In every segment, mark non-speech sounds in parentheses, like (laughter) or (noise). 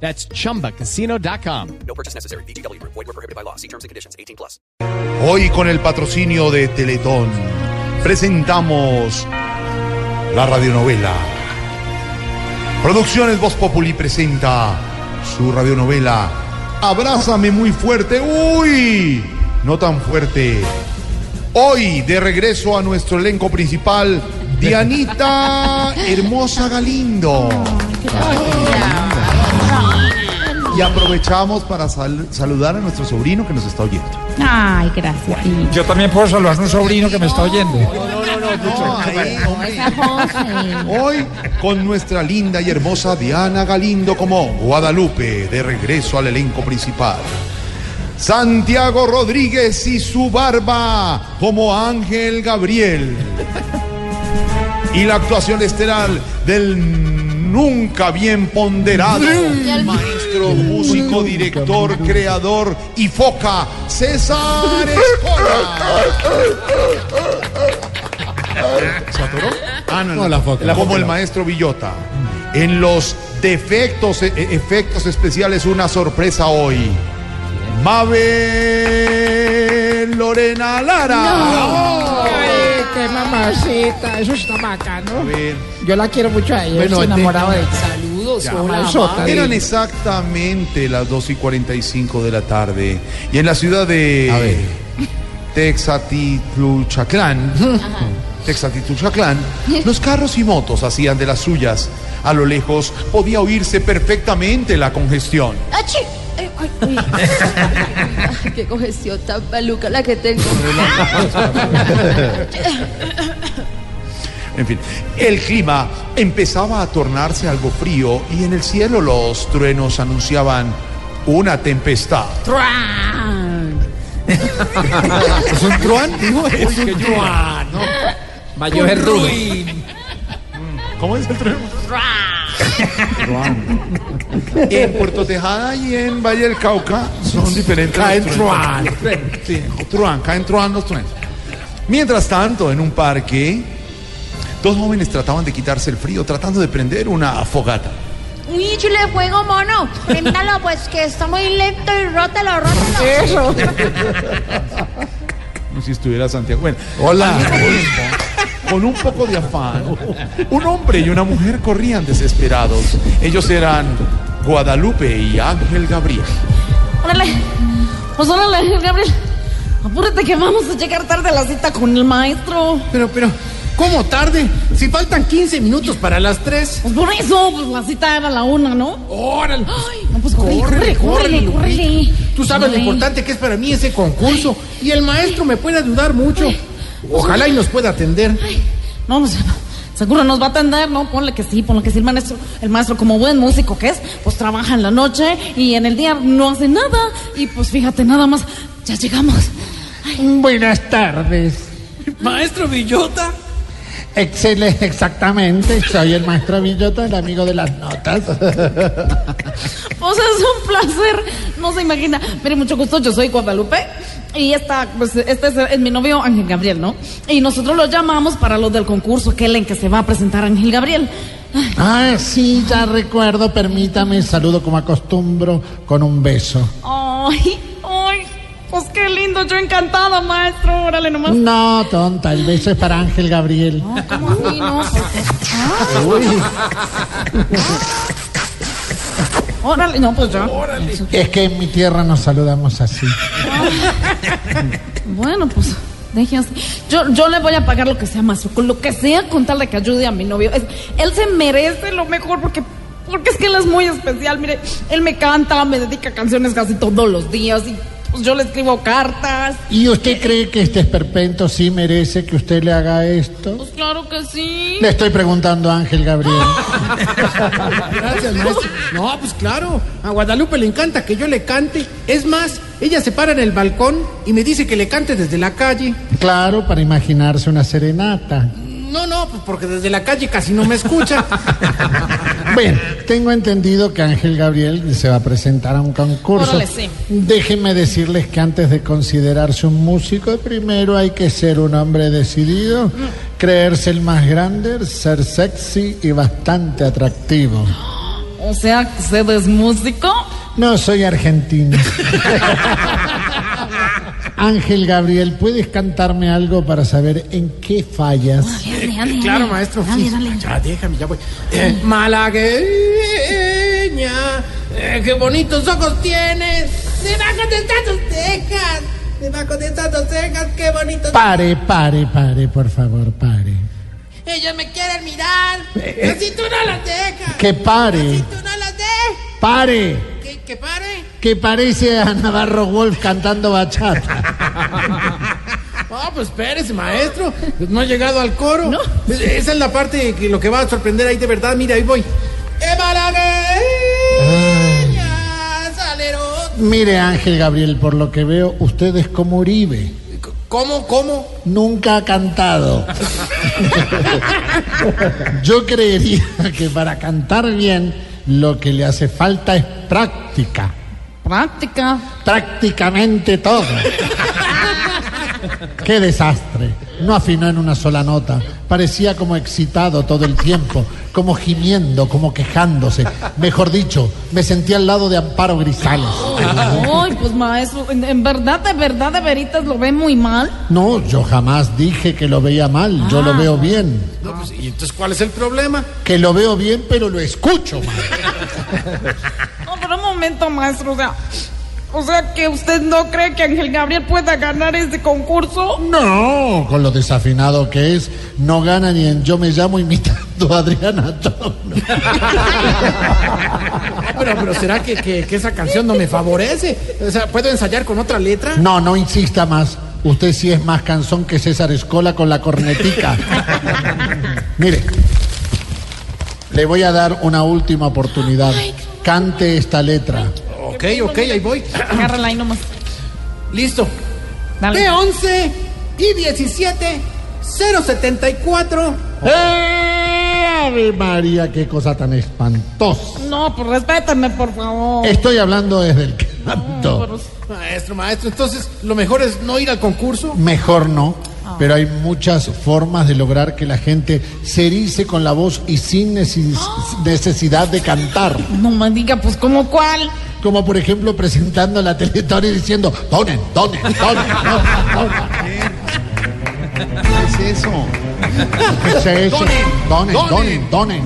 That's chumbacasino.com. No purchase necessary. BGW. Void were prohibited by law. See terms and conditions. 18 plus. Hoy con el patrocinio de Teletón presentamos la radionovela. Producciones Voz Populi presenta su radionovela Abrázame muy fuerte. Uy, no tan fuerte. Hoy de regreso a nuestro elenco principal, Dianita (laughs) Hermosa Galindo. Y aprovechamos para sal- saludar a nuestro sobrino que nos está oyendo. Ay, gracias. Tito. Yo también puedo saludar a un sobrino que me está oyendo. No, ahí, hombre. Esa José. Hoy con nuestra linda y hermosa Diana Galindo como Guadalupe, de regreso al elenco principal. Santiago Rodríguez y su barba como Ángel Gabriel. Y la actuación estelar del nunca bien ponderado maestro, músico, director, creador y foca, César Escola. ¿Se atoró? Ah, no, no. la foca. Como el maestro Villota. En los defectos, e- e- efectos especiales, una sorpresa hoy. Mabel Lorena Lara. Qué mamacita, eso está bacano. ver. Yo la quiero mucho a ella, estoy enamorado de ella. Saludos, Hola, Sota. Eran exactamente las 2 y 45 de la tarde. Y en la ciudad de Texatitluchaclán, Texatitluchaclán, los carros y motos hacían de las suyas. A lo lejos podía oírse perfectamente la congestión. ¡Achi! Ay, ay, uy. Ay, qué congestión tan maluca la que tengo. En fin, el clima empezaba a tornarse algo frío y en el cielo los truenos anunciaban una tempestad. ¿Es un truán? No, es un truán. ¿no? Va a llover. ¿Cómo es el trueno? En Puerto Tejada y en Valle del Cauca son diferentes. Caen truán. Sí, truán, caen truán los truenos. Mientras tanto, en un parque, dos jóvenes trataban de quitarse el frío tratando de prender una fogata. Uy, chile de fuego, mono. Préndalo, pues que está muy lento y rótalo, rótalo. Eso. Como si estuviera Santiago. Bueno, Hola. Con un poco de afán, un hombre y una mujer corrían desesperados. Ellos eran Guadalupe y Ángel Gabriel. Órale. Pues órale, Gabriel. Apúrate que vamos a llegar tarde a la cita con el maestro. Pero, pero, ¿cómo tarde? Si faltan 15 minutos para las 3. Pues por eso, pues la cita era a la una, ¿no? ¡Órale! Ay, no, pues corre, corre, corre, córrele. Tú sabes lo importante que es para mí ese concurso. Y el maestro me puede ayudar mucho. Ojalá y nos pueda atender. No, pues, seguro nos va a atender, ¿no? Ponle que sí, ponle que sí. El maestro, el maestro, como buen músico que es, pues trabaja en la noche y en el día no hace nada. Y pues fíjate, nada más, ya llegamos. Buenas tardes. Maestro Villota. Excelente, exactamente. Soy el maestro Villota, el amigo de las notas. (laughs) Pues es un placer, no se imagina. Mire, mucho gusto, yo soy Guadalupe y esta, pues, este es, es mi novio Ángel Gabriel, ¿no? Y nosotros lo llamamos para lo del concurso, aquel en que se va a presentar Ángel Gabriel. Ay, Ah, sí, ya recuerdo. Permítame, saludo como acostumbro con un beso. Ay, ay, pues qué lindo, yo encantada, maestro, órale nomás. No, tonta, el beso es para Ángel Gabriel. ¿Cómo así, no? Órale, no, pues ya. Es que en mi tierra nos saludamos así. (laughs) Bueno, pues deje así. Yo, yo le voy a pagar lo que sea, maestro, con lo que sea, con tal de que ayude a mi novio. Es- él se merece lo mejor porque, porque es que él es muy especial. Mire, él me canta, me dedica canciones casi todos los días y Pues yo le escribo cartas. ¿Y usted cree que este esperpento sí merece que usted le haga esto? Pues claro que sí. Le estoy preguntando a Ángel Gabriel. Gracias, maestro. No, pues claro. A Guadalupe le encanta que yo le cante. Es más, ella se para en el balcón y me dice que le cante desde la calle. Claro, para imaginarse una serenata. No, no, pues porque desde la calle casi no me escucha. (laughs) Bueno, tengo entendido que Ángel Gabriel se va a presentar a un concurso. Órale, sí. Déjenme decirles que antes de considerarse un músico, primero hay que ser un hombre decidido, creerse el más grande, ser sexy y bastante atractivo. (gasps) O sea, que usted es músico. No, soy argentino. (laughs) Ángel Gabriel, ¿puedes cantarme algo para saber en qué fallas? Dale, dale, claro, maestro. Dale, sí. dale. Ya, déjame, ya voy. Eh, malagueña, eh, qué bonitos ojos tienes. Debajo de estas tus cejas. Debajo de estas tus cejas, qué bonitos. Pare, pare, pare, por favor, pare. Ellos me quieren mirar. Pero si tú no los dejas. Que pare, Si tú no los dejas. pare, Que, que pare. que parece a Navarro Wolf cantando bachata. (laughs) Ah, pues espérese, maestro. No ha llegado al coro. Esa es la parte que lo que va a sorprender ahí de verdad. Mira, ahí voy. Mire, Ángel Gabriel, por lo que veo, usted es como Uribe. ¿Cómo, cómo? Nunca ha cantado. (laughs) Yo creería que para cantar bien lo que le hace falta es práctica. Práctica. Prácticamente todo. (laughs) Qué desastre. No afinó en una sola nota. Parecía como excitado todo el tiempo, como gimiendo, como quejándose. Mejor dicho, me sentí al lado de Amparo Grisales. Ay, pues maestro, en, en verdad, de verdad, de veritas lo ve muy mal. No, yo jamás dije que lo veía mal, yo lo veo bien. No, pues, ¿y entonces cuál es el problema? Que lo veo bien, pero lo escucho mal. (laughs) No, pero un momento, maestro, o sea, o sea que usted no cree que Ángel Gabriel pueda ganar este concurso. No, con lo desafinado que es, no gana ni en Yo me llamo imitando a Adriana Tono. (laughs) Pero, pero ¿será que, que- que esa canción no me favorece? O sea, ¿puedo ensayar con otra letra? No, no insista más. Usted sí es más canzón que César Escola con la cornetica. (laughs) Mire, le voy a dar una última oportunidad. Cante esta letra. Ok, ok, ahí voy. Agárrala ahí nomás. Listo. Dale. B11 y 17 074. ¡Eh, Ave María, qué cosa tan espantosa! No, pues respétame, por favor. Estoy hablando desde el canto. Pero- Maestro, maestro, entonces lo mejor es no ir al concurso. Mejor no, pero hay muchas formas de lograr que la gente se erice con la voz y sin neces- necesidad de cantar. No me diga, pues, ¿cómo cuál? Como por ejemplo presentando la Teletón y diciendo, donen, donen, donen, donen, ¿Qué es eso? donen. ¿Qué es eso? Donen, Donen, donen. donen, donen.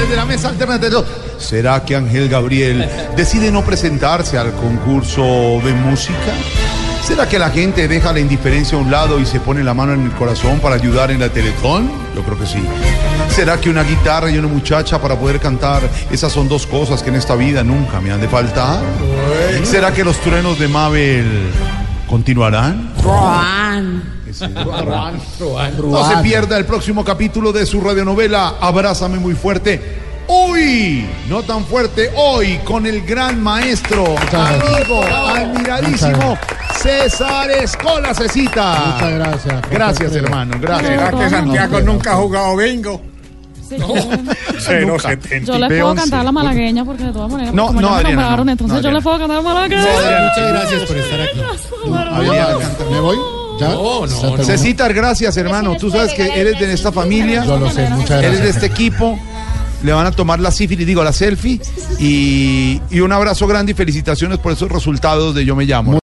Desde la mesa alternativa. ¿Será que Ángel Gabriel decide no presentarse al concurso de música? ¿Será que la gente deja la indiferencia a un lado y se pone la mano en el corazón para ayudar en la Teletón? Yo creo que sí. ¿Será que una guitarra y una muchacha para poder cantar? Esas son dos cosas que en esta vida nunca me han de faltar. ¿Será que los truenos de Mabel continuarán? No se pierda el próximo capítulo de su radionovela Abrázame muy fuerte. Hoy, no tan fuerte, hoy con el gran maestro, amigo, admiradísimo César Escola Cecita. Muchas gracias. Gracias, hermano. Gracias. ¿Será que Santiago nunca ha jugado bingo? Sí, (laughs) yo- le puedo cantar la malagueña porque de todas maneras, No, como no, me Adriana, nombraron, no, entonces no, yo le puedo cantar malagueña. Muchas gracias por estar aquí. Adriana, ¿Me voy? ¿Ya? No, no, ¿Se no. gracias, hermano. Tú sabes que eres de esta familia, Yo lo sé, muchas eres de gracias. este equipo. Le van a tomar la sífilis, digo, la selfie. Y, y un abrazo grande y felicitaciones por esos resultados de Yo Me Llamo.